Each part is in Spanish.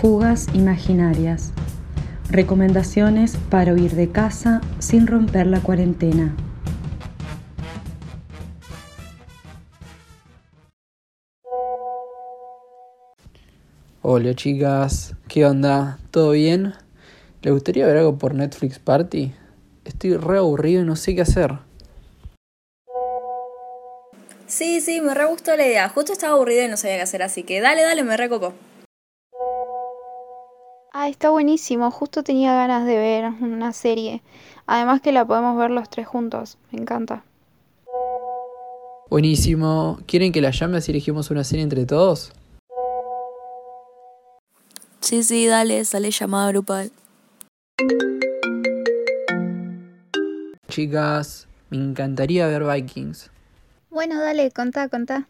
Fugas imaginarias. Recomendaciones para huir de casa sin romper la cuarentena. Hola chicas, ¿qué onda? ¿Todo bien? ¿Le gustaría ver algo por Netflix Party? Estoy re aburrido y no sé qué hacer. Sí, sí, me re gustó la idea. Justo estaba aburrido y no sabía qué hacer, así que dale, dale, me recopo. Ah, está buenísimo. Justo tenía ganas de ver una serie. Además que la podemos ver los tres juntos. Me encanta. Buenísimo. ¿Quieren que la llame si elegimos una serie entre todos? Sí, sí, dale, sale llamada grupal. Chicas, me encantaría ver Vikings. Bueno, dale, contá, contá.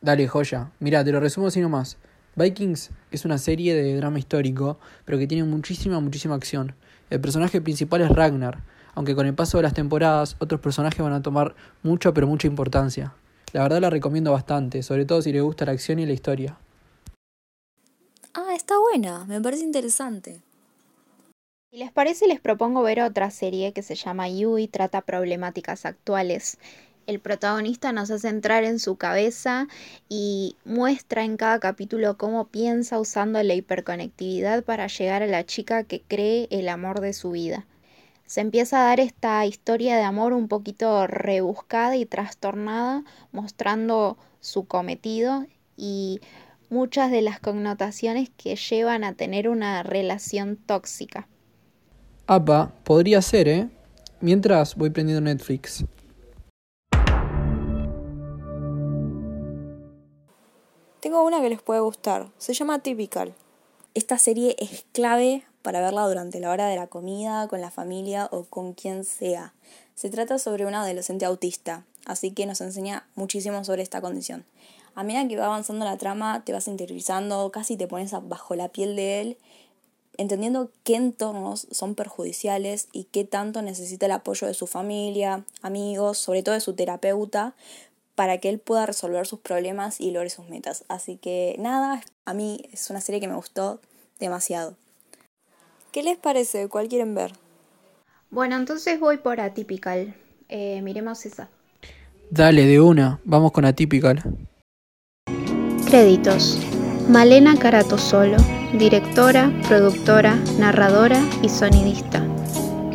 Dale, joya. Mira, te lo resumo así nomás. Vikings es una serie de drama histórico, pero que tiene muchísima, muchísima acción. El personaje principal es Ragnar, aunque con el paso de las temporadas otros personajes van a tomar mucha, pero mucha importancia. La verdad la recomiendo bastante, sobre todo si le gusta la acción y la historia. Ah, está buena, me parece interesante. Si les parece, les propongo ver otra serie que se llama You y trata problemáticas actuales. El protagonista nos hace entrar en su cabeza y muestra en cada capítulo cómo piensa usando la hiperconectividad para llegar a la chica que cree el amor de su vida. Se empieza a dar esta historia de amor un poquito rebuscada y trastornada, mostrando su cometido y muchas de las connotaciones que llevan a tener una relación tóxica. Apa, podría ser, ¿eh? Mientras voy prendiendo Netflix. Tengo una que les puede gustar. Se llama Typical. Esta serie es clave para verla durante la hora de la comida, con la familia o con quien sea. Se trata sobre un adolescente autista, así que nos enseña muchísimo sobre esta condición. A medida que va avanzando la trama, te vas interiorizando, casi te pones bajo la piel de él, entendiendo qué entornos son perjudiciales y qué tanto necesita el apoyo de su familia, amigos, sobre todo de su terapeuta, para que él pueda resolver sus problemas y logre sus metas. Así que nada, a mí es una serie que me gustó demasiado. ¿Qué les parece? ¿Cuál quieren ver? Bueno, entonces voy por Atypical. Eh, miremos esa. Dale, de una, vamos con Atypical. Créditos. Malena Caratosolo, directora, productora, narradora y sonidista.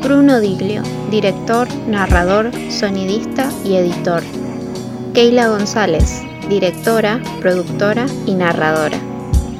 Bruno Diglio, director, narrador, sonidista y editor. Keila González, directora, productora y narradora.